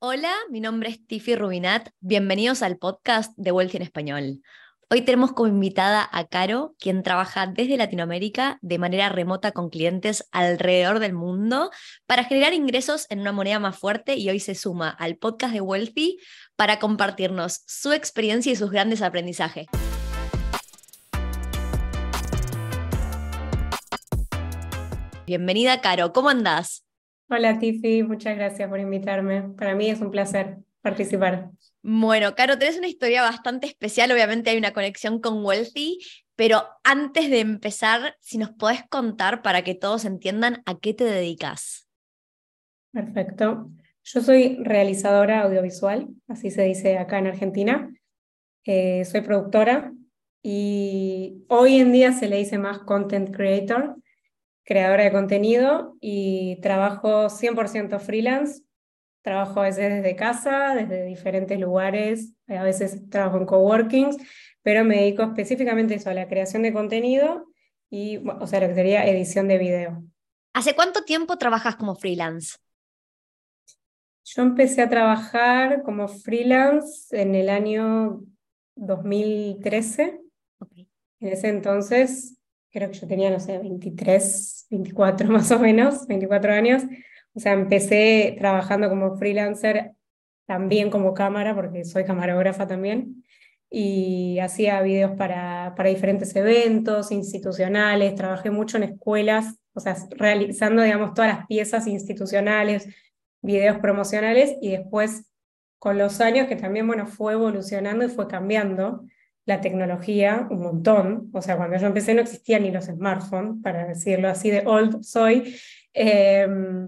Hola, mi nombre es Tiffy Rubinat. Bienvenidos al podcast de Wealthy en Español. Hoy tenemos como invitada a Caro, quien trabaja desde Latinoamérica de manera remota con clientes alrededor del mundo para generar ingresos en una moneda más fuerte y hoy se suma al podcast de Wealthy para compartirnos su experiencia y sus grandes aprendizajes. Bienvenida, Caro. ¿Cómo andás? Hola Tiffy, muchas gracias por invitarme. Para mí es un placer participar. Bueno, Caro, tenés una historia bastante especial, obviamente hay una conexión con Wealthy, pero antes de empezar, si nos podés contar para que todos entiendan a qué te dedicas. Perfecto. Yo soy realizadora audiovisual, así se dice acá en Argentina. Eh, soy productora y hoy en día se le dice más content creator creadora de contenido y trabajo 100% freelance. Trabajo a veces desde casa, desde diferentes lugares, a veces trabajo en coworkings, pero me dedico específicamente eso, a la creación de contenido y, o sea, lo que sería edición de video. ¿Hace cuánto tiempo trabajas como freelance? Yo empecé a trabajar como freelance en el año 2013. En ese entonces creo que yo tenía, no sé, 23, 24 más o menos, 24 años. O sea, empecé trabajando como freelancer, también como cámara, porque soy camarógrafa también, y hacía videos para, para diferentes eventos institucionales, trabajé mucho en escuelas, o sea, realizando, digamos, todas las piezas institucionales, videos promocionales, y después, con los años, que también, bueno, fue evolucionando y fue cambiando, la tecnología un montón. O sea, cuando yo empecé no existían ni los smartphones, para decirlo así de old soy. Em,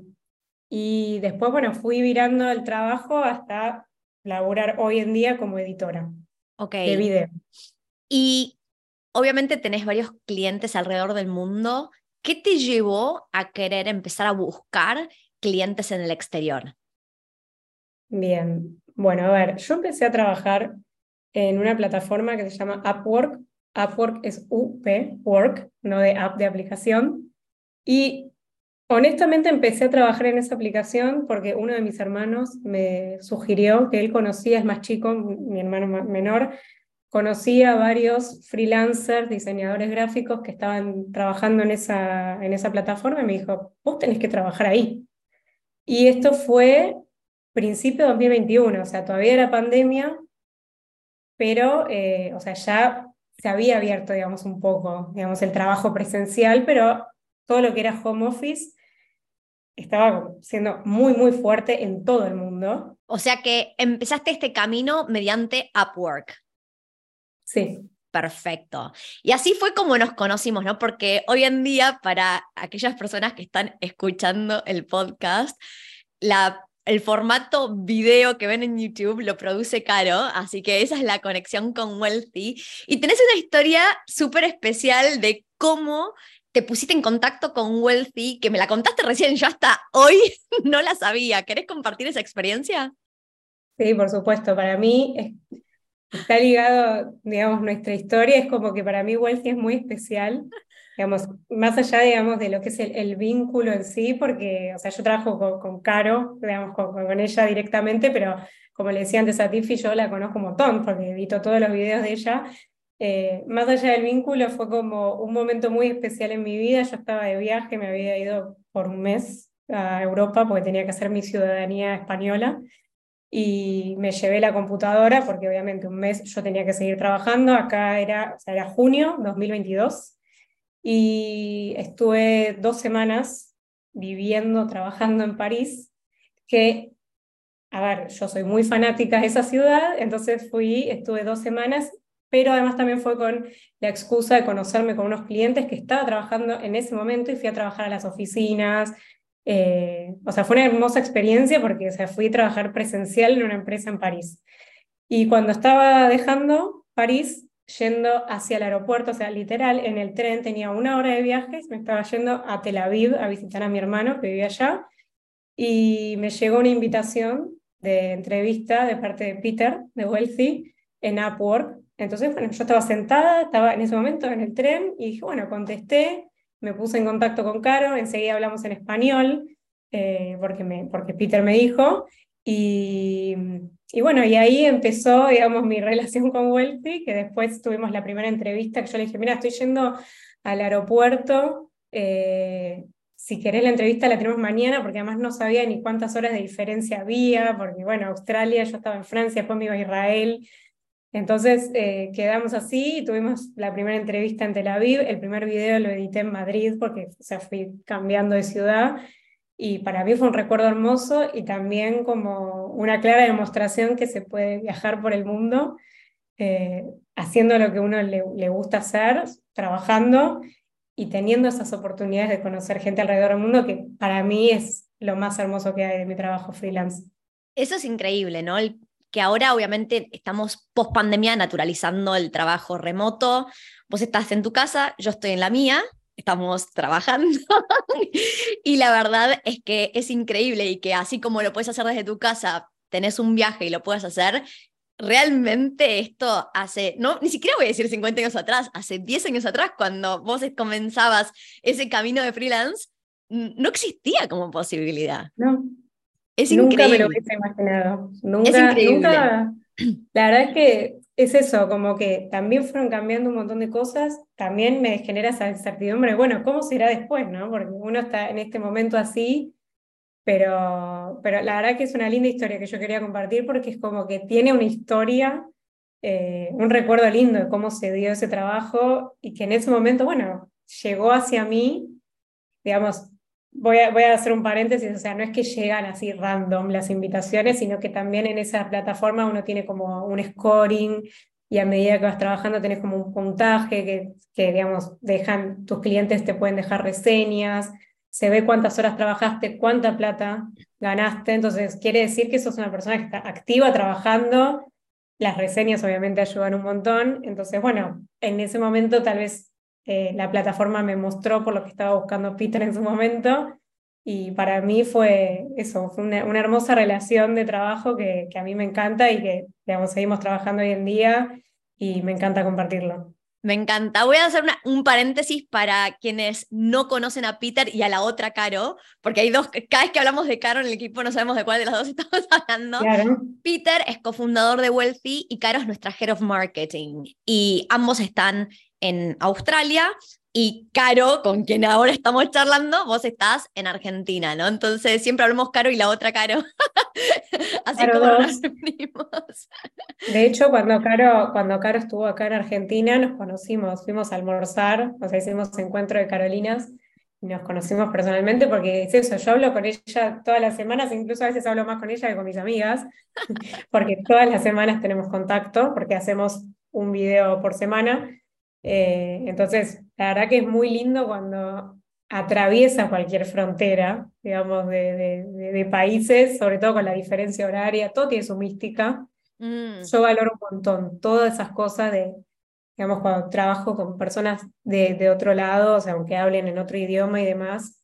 y después, bueno, fui virando el trabajo hasta laburar hoy en día como editora de video. Y obviamente tenés varios clientes alrededor del mundo. ¿Qué te llevó a querer empezar a buscar clientes en el exterior? Bien, bueno, a ver, yo empecé a trabajar en una plataforma que se llama Upwork. Upwork es UP, Work, no de app de aplicación. Y honestamente empecé a trabajar en esa aplicación porque uno de mis hermanos me sugirió que él conocía, es más chico, mi hermano menor, conocía a varios freelancers, diseñadores gráficos que estaban trabajando en esa, en esa plataforma y me dijo, vos tenés que trabajar ahí. Y esto fue principio de 2021, o sea, todavía era pandemia, pero, eh, o sea, ya se había abierto, digamos, un poco, digamos, el trabajo presencial, pero todo lo que era home office estaba siendo muy, muy fuerte en todo el mundo. O sea que empezaste este camino mediante Upwork. Sí. Perfecto. Y así fue como nos conocimos, ¿no? Porque hoy en día, para aquellas personas que están escuchando el podcast, la el formato video que ven en YouTube lo produce Caro, así que esa es la conexión con Wealthy. Y tenés una historia súper especial de cómo te pusiste en contacto con Wealthy, que me la contaste recién, yo hasta hoy no la sabía. ¿Querés compartir esa experiencia? Sí, por supuesto. Para mí está ligado, digamos, nuestra historia. Es como que para mí Wealthy es muy especial digamos, más allá, digamos, de lo que es el, vínculo en sí, porque, o sea, yo trabajo con, Caro, digamos, con, con, ella directamente, pero como le decía antes a Tiffy, yo la conozco un montón, porque edito todos los videos de ella. Eh, más allá del vínculo, fue como un momento muy especial en mi vida. Yo estaba de viaje, me había ido por un mes a Europa porque tenía que hacer mi ciudadanía española y me llevé la computadora porque obviamente un mes yo tenía que seguir trabajando. Acá era, o sea, era junio 2022 y estuve dos semanas viviendo, trabajando en París, que, a ver, yo soy muy fanática de esa ciudad, entonces fui, estuve dos semanas, pero además también fue con la excusa de conocerme con unos clientes que estaba trabajando en ese momento y fui a trabajar a las oficinas. Eh, o sea, fue una hermosa experiencia porque o fui a trabajar presencial en una empresa en París. Y cuando estaba dejando París, yendo hacia el aeropuerto, o sea, literal, en el tren tenía una hora de viaje, me estaba yendo a Tel Aviv a visitar a mi hermano que vivía allá, y me llegó una invitación de entrevista de parte de Peter, de Wealthy, en Upwork. Entonces, bueno, yo estaba sentada, estaba en ese momento en el tren, y dije, bueno, contesté, me puse en contacto con Caro, enseguida hablamos en español, eh, porque, me, porque Peter me dijo, y y bueno, y ahí empezó, digamos, mi relación con Wealthy, que después tuvimos la primera entrevista que yo le dije, mira, estoy yendo al aeropuerto, eh, si querés la entrevista la tenemos mañana, porque además no sabía ni cuántas horas de diferencia había, porque bueno, Australia, yo estaba en Francia, después me iba a Israel, entonces eh, quedamos así y tuvimos la primera entrevista en Tel Aviv, el primer video lo edité en Madrid porque o sea, fui cambiando de ciudad y para mí fue un recuerdo hermoso y también como una clara demostración que se puede viajar por el mundo eh, haciendo lo que uno le, gusta hacer, trabajando y teniendo esas oportunidades de conocer gente alrededor del mundo que para mí es lo más hermoso que hay de mi trabajo freelance. Eso es increíble, ¿no? Que ahora obviamente estamos post pandemia naturalizando el trabajo remoto. Vos estás en tu casa, yo estoy en la mía, estamos trabajando y la verdad es que es increíble y que así como lo puedes hacer desde tu casa, tenés un viaje y lo puedes hacer, realmente esto hace, no, ni siquiera voy a decir 50 años atrás, hace 10 años atrás, cuando vos comenzabas ese camino de freelance, no existía como posibilidad. No. Es nunca me lo hubiese imaginado. Nunca, nunca. La verdad es que es eso, como que también fueron cambiando un montón de cosas, también me genera esa incertidumbre, bueno, ¿cómo será después, no? Porque uno está en este momento así, pero, pero la verdad que es una linda historia que yo quería compartir porque es como que tiene una historia, eh, un recuerdo lindo de cómo se dio ese trabajo y que en ese momento, bueno, llegó hacia mí, digamos, voy a, voy a hacer un paréntesis, o sea, no es que llegan así random las invitaciones, sino que también en esa plataforma uno tiene como un scoring y a medida que vas trabajando tenés como un puntaje que, que digamos, dejan, tus clientes te pueden dejar reseñas, se ve cuántas horas trabajaste, cuánta plata ganaste, entonces quiere decir que sos una persona que está activa trabajando, las reseñas obviamente ayudan un montón, entonces bueno, en ese momento tal vez eh, la plataforma me mostró por lo que estaba buscando Peter en su momento. Y para mí fue eso, fue una, hermosa relación de trabajo que, que, a mí me encanta y que digamos, seguimos trabajando hoy en día y me encanta compartirlo. Me encanta. Voy a hacer un paréntesis para quienes no conocen a Peter y a la otra Caro, porque hay dos, cada vez que hablamos de Caro en el equipo no sabemos de cuál de las dos estamos hablando. Peter es cofundador de Wealthy y Caro es nuestra Head of Marketing. Y ambos están en Australia y Caro, con quien ahora estamos charlando, vos estás en Argentina, ¿no? Entonces siempre hablamos Caro y la otra Caro. Así como nos De hecho, cuando Caro, cuando Caro estuvo acá en Argentina, nos conocimos, fuimos a almorzar, o sea, hicimos encuentro de Carolinas y nos conocimos personalmente porque es eso, yo hablo con ella todas las semanas, incluso a veces hablo más con ella que con mis amigas, porque todas las semanas tenemos contacto, porque hacemos un video por semana eh, entonces, la verdad que es muy lindo cuando atraviesa cualquier frontera, digamos, de, de, países, sobre todo con la diferencia horaria, todo tiene su mística. Mm. Yo valoro un montón todas esas cosas de, digamos, cuando trabajo con personas de, de otro lado, o sea, aunque hablen en otro idioma y demás,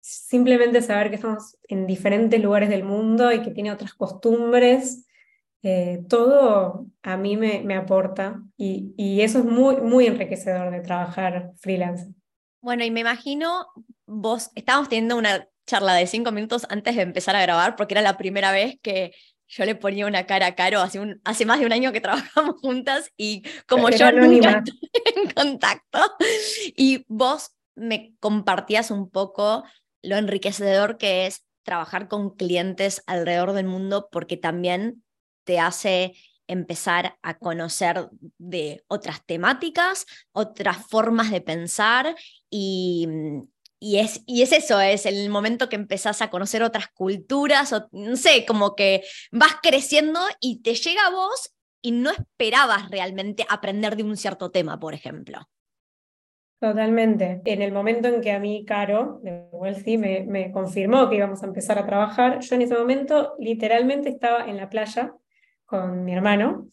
simplemente saber que estamos en diferentes lugares del mundo y que tiene otras costumbres eh, todo a mí me, me aporta y, y, eso es muy, muy enriquecedor de trabajar freelance. Bueno, y me imagino, vos, estábamos teniendo una charla de cinco minutos antes de empezar a grabar, porque era la primera vez que yo le ponía una cara a Caro, hace, un, hace más de un año que trabajamos juntas y como yo nunca en contacto, y vos me compartías un poco lo enriquecedor que es trabajar con clientes alrededor del mundo, porque también te hace empezar a conocer de otras temáticas, otras formas de pensar y, y, es, y es eso, es el momento que empezás a conocer otras culturas, o, no sé, como que vas creciendo y te llega a vos y no esperabas realmente aprender de un cierto tema, por ejemplo. Totalmente. En el momento en que a mí, Caro, de Wealthy, me confirmó que íbamos a empezar a trabajar, yo en ese momento literalmente estaba en la playa con mi hermano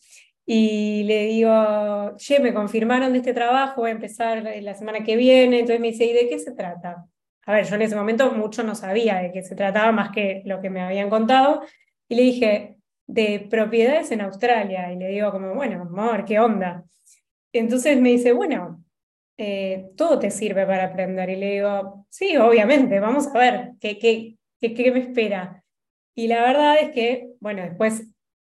y le digo, che, me confirmaron de este trabajo, voy a empezar la semana que viene, entonces me dice, ¿y de qué se trata? A ver, yo en ese momento mucho no sabía de qué se trataba más que lo que me habían contado, y le dije, de propiedades en Australia, y le digo como, bueno, amor, ¿qué onda? Entonces me dice, bueno, eh, todo te sirve para aprender, y le digo, sí, obviamente, vamos a ver, ¿qué, qué, qué, qué me espera? Y la verdad es que, bueno, después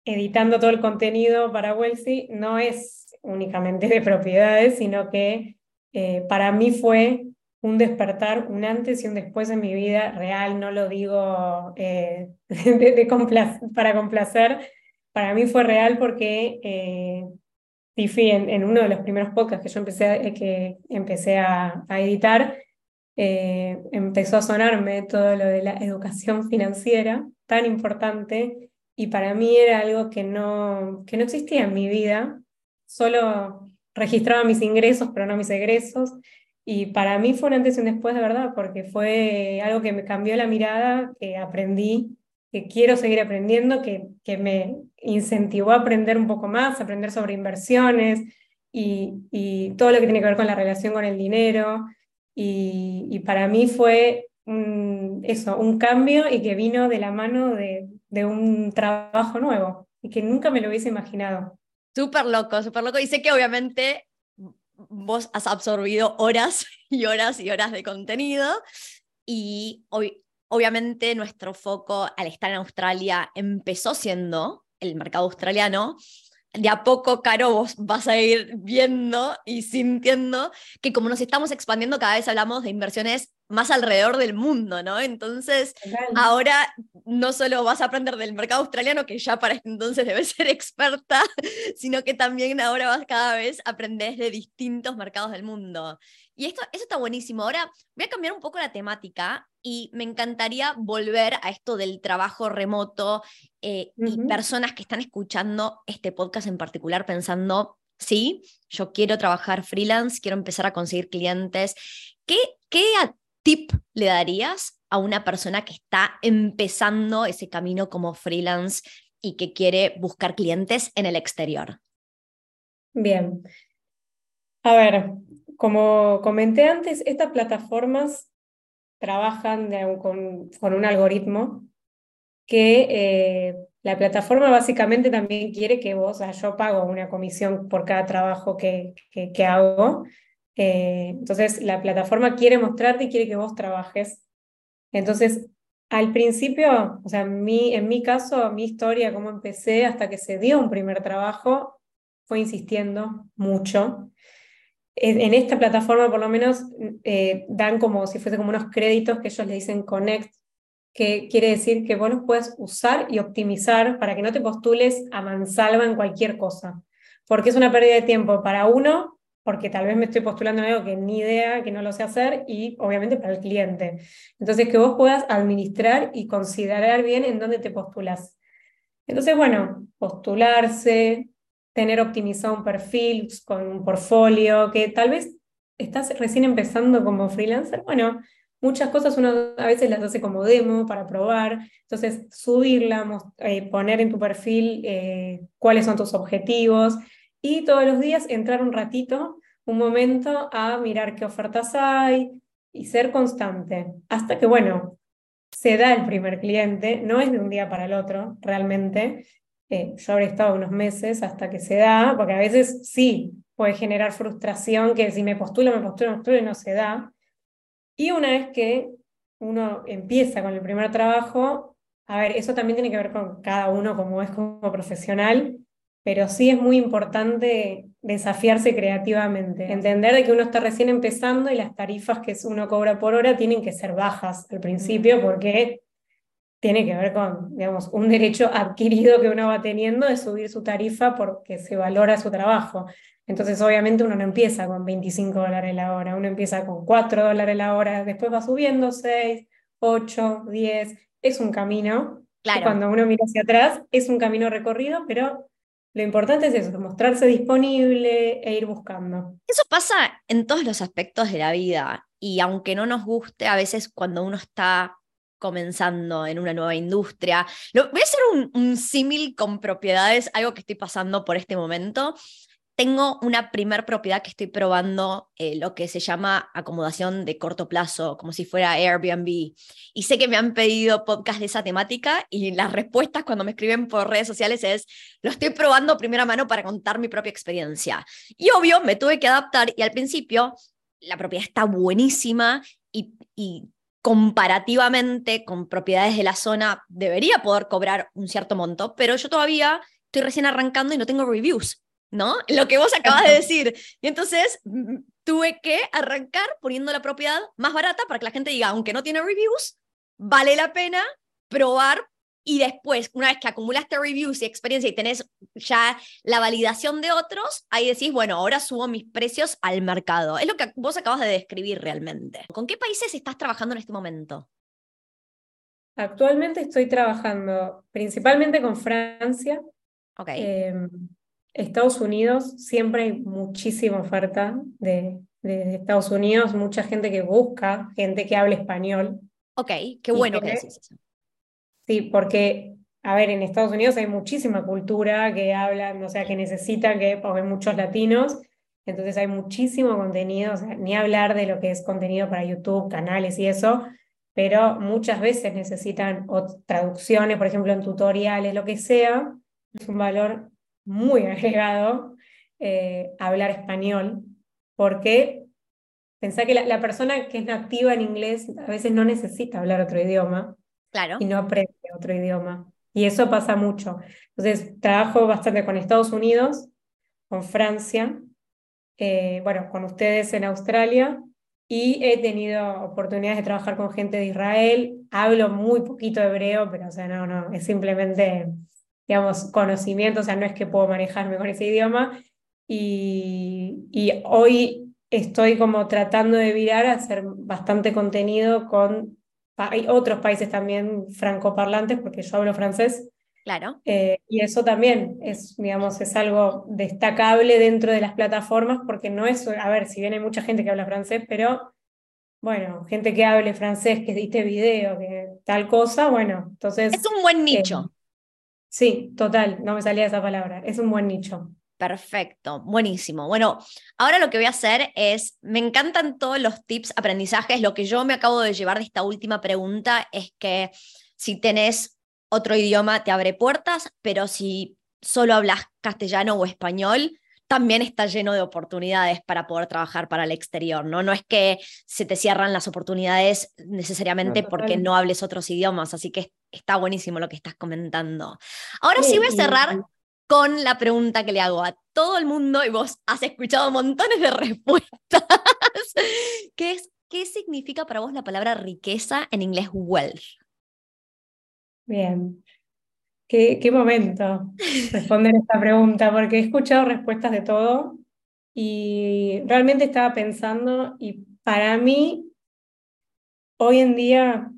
editando todo el contenido para Welsi no es únicamente de propiedades, sino que eh, para mí fue un despertar, un antes y un después en mi vida real, no lo digo eh, para complacer, para mí fue real porque eh, en, uno de los primeros podcasts que yo empecé, que empecé a, a editar, eh, empezó a sonarme todo lo de la educación financiera, tan importante, y para mí era algo que no, que no existía en mi vida, solo registraba mis ingresos, pero no mis egresos, y para mí fue un antes y un después de verdad, porque fue algo que me cambió la mirada, que aprendí, que quiero seguir aprendiendo, que, que me incentivó a aprender un poco más, aprender sobre inversiones y, y todo lo que tiene que ver con la relación con el dinero. Y, para mí fue un, eso, un cambio y que vino de la mano de, de un trabajo nuevo y que nunca me lo hubiese imaginado. Súper loco, súper loco. Y sé que obviamente vos has absorbido horas y horas y horas de contenido y hoy, obviamente nuestro foco al estar en Australia empezó siendo el mercado australiano, de a poco, Caro, vos vas a ir viendo y sintiendo que como nos estamos expandiendo, cada vez hablamos de inversiones más alrededor del mundo, ¿no? Entonces, ahora no solo vas a aprender del mercado australiano, que ya para este entonces debes ser experta, sino que también ahora vas cada vez a aprender de distintos mercados del mundo. Y esto, eso está buenísimo. Ahora voy a cambiar un poco la temática y me encantaría volver a esto del trabajo remoto eh, y personas que están escuchando este podcast en particular pensando, sí, yo quiero trabajar freelance, quiero empezar a conseguir clientes. ¿Qué, qué tip le darías a una persona que está empezando ese camino como freelance y que quiere buscar clientes en el exterior? Bien. A ver, como comenté antes, estas plataformas trabajan con, un algoritmo que eh, la plataforma básicamente también quiere que vos, o yo pago una comisión por cada trabajo que, hago, eh, entonces la plataforma quiere mostrarte y quiere que vos trabajes. Entonces, al principio, o sea, mi, en mi caso, mi historia, cómo empecé hasta que se dio un primer trabajo, fue insistiendo mucho en esta plataforma por lo menos eh, dan como si fuese como unos créditos que ellos le dicen connect, que quiere decir que vos los puedes usar y optimizar para que no te postules a mansalva en cualquier cosa, porque es una pérdida de tiempo para uno, porque tal vez me estoy postulando algo que ni idea, que no lo sé hacer, y obviamente para el cliente. Entonces, que vos puedas administrar y considerar bien en dónde te postulas. Entonces, bueno, postularse, tener optimizado un perfil con un portfolio, que tal vez estás recién empezando como freelancer, bueno, muchas cosas uno a veces las hace como demo para probar, entonces subirla, eh, poner en tu perfil eh, cuáles son tus objetivos y todos los días entrar un ratito, un momento a mirar qué ofertas hay y ser constante, hasta que, bueno, se da el primer cliente, no es de un día para el otro realmente, eh, yo habré estado unos meses hasta que se da, porque a veces sí puede generar frustración que si me postulo, me postulo, me postulo y no se da. Y una vez que uno empieza con el primer trabajo, a ver, eso también tiene que ver con cada uno como es como profesional, pero sí es muy importante desafiarse creativamente, entender de que uno está recién empezando y las tarifas que uno cobra por hora tienen que ser bajas al principio porque tiene que ver con, digamos, un derecho adquirido que uno va teniendo de subir su tarifa porque se valora su trabajo. Entonces, obviamente, uno no empieza con 25 dólares la hora, uno empieza con 4 dólares la hora, después va subiendo 6, 8, 10. Es un camino. Claro. Cuando uno mira hacia atrás, es un camino recorrido, pero lo importante es eso, mostrarse disponible e ir buscando. Eso pasa en todos los aspectos de la vida. Y aunque no nos guste, a veces cuando uno está comenzando en una nueva industria. Lo, voy a hacer un, símil con propiedades, algo que estoy pasando por este momento. Tengo una primer propiedad que estoy probando, eh, lo que se llama acomodación de corto plazo, como si fuera Airbnb. Y sé que me han pedido podcast de esa temática y las respuestas cuando me escriben por redes sociales es, lo estoy probando primera mano para contar mi propia experiencia. Y obvio, me tuve que adaptar y al principio la propiedad está buenísima y, y comparativamente con propiedades de la zona debería poder cobrar un cierto monto, pero yo todavía estoy recién arrancando y no tengo reviews, ¿no? Lo que vos acabas de decir. Y entonces tuve que arrancar poniendo la propiedad más barata para que la gente diga, aunque no tiene reviews, vale la pena probar y después, una vez que acumulaste reviews y experiencia y tenés ya la validación de otros, ahí decís, bueno, ahora subo mis precios al mercado. Es lo que vos acabas de describir realmente. ¿Con qué países estás trabajando en este momento? Actualmente estoy trabajando principalmente con Francia. Ok. Em, Estados Unidos, siempre hay muchísima oferta de, de, Estados Unidos, mucha gente que busca, gente que habla español. Ok, qué bueno que, decís eso. Sí, porque, a ver, en Estados Unidos hay muchísima cultura que hablan, o sea, que necesitan que, porque hay muchos latinos, entonces hay muchísimo contenido, o sea, ni hablar de lo que es contenido para YouTube, canales y eso, pero muchas veces necesitan traducciones, por ejemplo, en tutoriales, lo que sea, es un valor muy agregado eh, hablar español, porque pensá que la, la persona que es nativa en inglés a veces no necesita hablar otro idioma, Claro. y no aprende otro idioma. Y eso pasa mucho. Entonces, trabajo bastante con Estados Unidos, con Francia, eh, bueno, con ustedes en Australia, y he tenido oportunidades de trabajar con gente de Israel. Hablo muy poquito hebreo, pero, o sea, no, no, es simplemente, digamos, conocimiento, o sea, no es que puedo manejarme con ese idioma. Y, y hoy estoy como tratando de virar a hacer bastante contenido con hay otros países también francoparlantes, porque yo hablo francés. Claro. Eh, y eso también es, digamos, es algo destacable dentro de las plataformas, porque no es, a ver, si bien hay mucha gente que habla francés, pero bueno, gente que hable francés, que edite video, que tal cosa, bueno, entonces... Es un buen nicho. Eh, sí, total, no me salía esa palabra, es un buen nicho. Perfecto, buenísimo. Bueno, ahora lo que voy a hacer es, me encantan todos los tips, aprendizajes. Lo que yo me acabo de llevar de esta última pregunta es que si tenés otro idioma te abre puertas, pero si solo hablas castellano o español, también está lleno de oportunidades para poder trabajar para el exterior, ¿no? No es que se te cierran las oportunidades necesariamente porque no hables otros idiomas, así que está buenísimo lo que estás comentando. Ahora sí voy a cerrar con la pregunta que le hago a todo el mundo y vos has escuchado montones de respuestas, ¿Qué es, ¿qué significa para vos la palabra riqueza en inglés wealth? Bien, qué, qué momento responder esta pregunta, porque he escuchado respuestas de todo y realmente estaba pensando y para mí, hoy en día,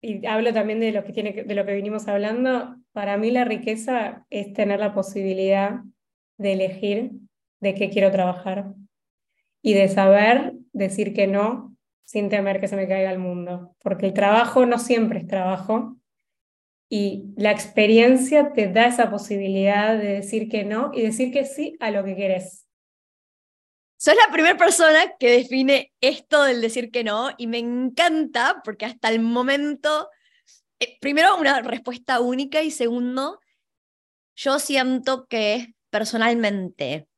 y hablo también de lo que, tiene, de lo que vinimos hablando, para mí la riqueza es tener la posibilidad de elegir de qué quiero trabajar y de saber decir que no sin temer que se me caiga el mundo, porque el trabajo no siempre es trabajo y la experiencia te da esa posibilidad de decir que no y decir que sí a lo que quieres. Sos la primera persona que define esto del decir que no y me encanta porque hasta el momento eh, primero, una respuesta única y segundo, yo siento que personalmente,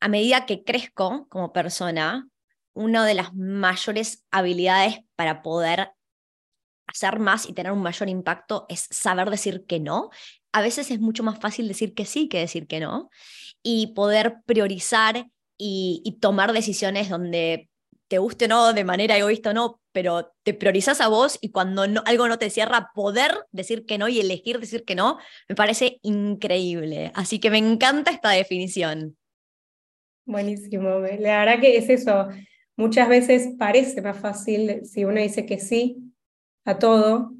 a medida que crezco como persona, una de las mayores habilidades para poder hacer más y tener un mayor impacto es saber decir que no. A veces es mucho más fácil decir que sí que decir que no y poder priorizar y, tomar decisiones donde te guste o no, de manera egoísta o no, pero te priorizas a vos y cuando no, algo no te cierra, poder decir que no y elegir decir que no, me parece increíble. Así que me encanta esta definición. Buenísimo. La verdad que es eso. Muchas veces parece más fácil si uno dice que sí a todo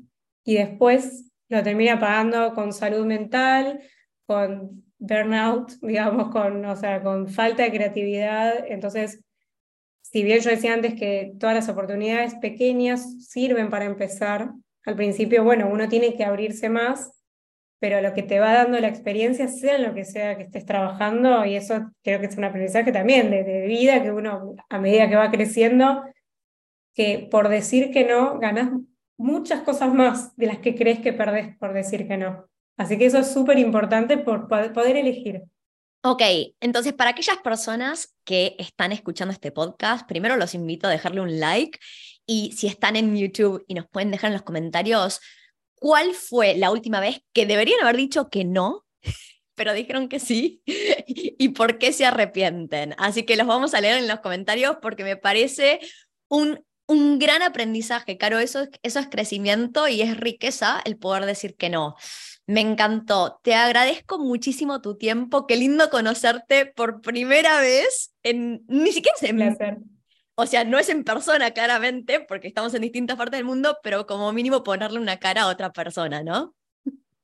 y después lo termina pagando con salud mental, con burnout, digamos, con, o sea, con falta de creatividad. Entonces, si bien yo decía antes que todas las oportunidades pequeñas sirven para empezar, al principio, bueno, uno tiene que abrirse más, pero lo que te va dando la experiencia, sea lo que sea que estés trabajando, y eso creo que es un aprendizaje también de, de vida, que uno a medida que va creciendo, que por decir que no, ganas muchas cosas más de las que crees que perdés por decir que no. Así que eso es súper importante por poder elegir. Ok, entonces para aquellas personas que están escuchando este podcast, primero los invito a dejarle un like Y si están en YouTube y nos pueden dejar en los comentarios, ¿cuál fue la última vez que deberían haber dicho que no, pero dijeron que sí? ¿Y por qué se arrepienten? Así que los vamos a leer en los comentarios porque me parece un, un gran aprendizaje, Caro. Eso, eso es crecimiento y es riqueza el poder decir que no. Me encantó. Te agradezco muchísimo tu tiempo. Qué lindo conocerte por primera vez en ni siquiera en, o sea, no es en persona claramente, porque estamos en distintas partes del mundo, pero como mínimo ponerle una cara a otra persona, ¿no?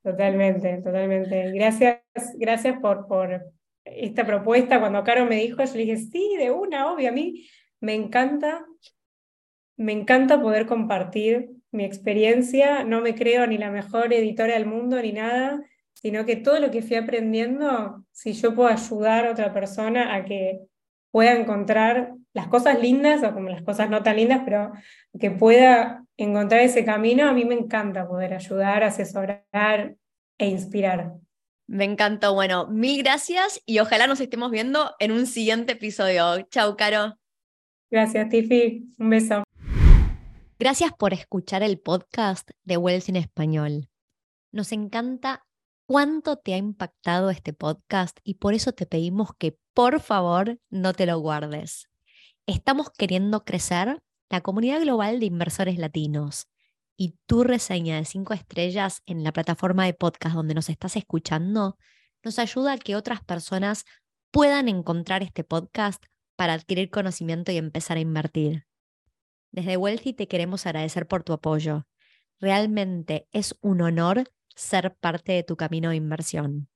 Totalmente, totalmente. Gracias, gracias por, por esta propuesta. Cuando Caro me dijo, yo le dije, sí, de una, obvio, a mí me encanta, me encanta poder compartir mi experiencia. No me creo ni la mejor editora del mundo ni nada, sino que todo lo que fui aprendiendo, si yo puedo ayudar a otra persona a que pueda encontrar las cosas lindas o como las cosas no tan lindas, pero que pueda encontrar ese camino, a mí me encanta poder ayudar, asesorar e inspirar. Me encantó. Bueno, mil gracias y ojalá nos estemos viendo en un siguiente episodio. Chau, Caro. Gracias, Tiffy. Un beso. Gracias por escuchar el podcast de Wells en Español. Nos encanta cuánto te ha impactado este podcast y por eso te pedimos que por favor no te lo guardes. Estamos queriendo crecer la comunidad global de inversores latinos y tu reseña de cinco estrellas en la plataforma de podcast donde nos estás escuchando nos ayuda a que otras personas puedan encontrar este podcast para adquirir conocimiento y empezar a invertir. Desde Wealthy te queremos agradecer por tu apoyo. Realmente es un honor ser parte de tu camino de inversión.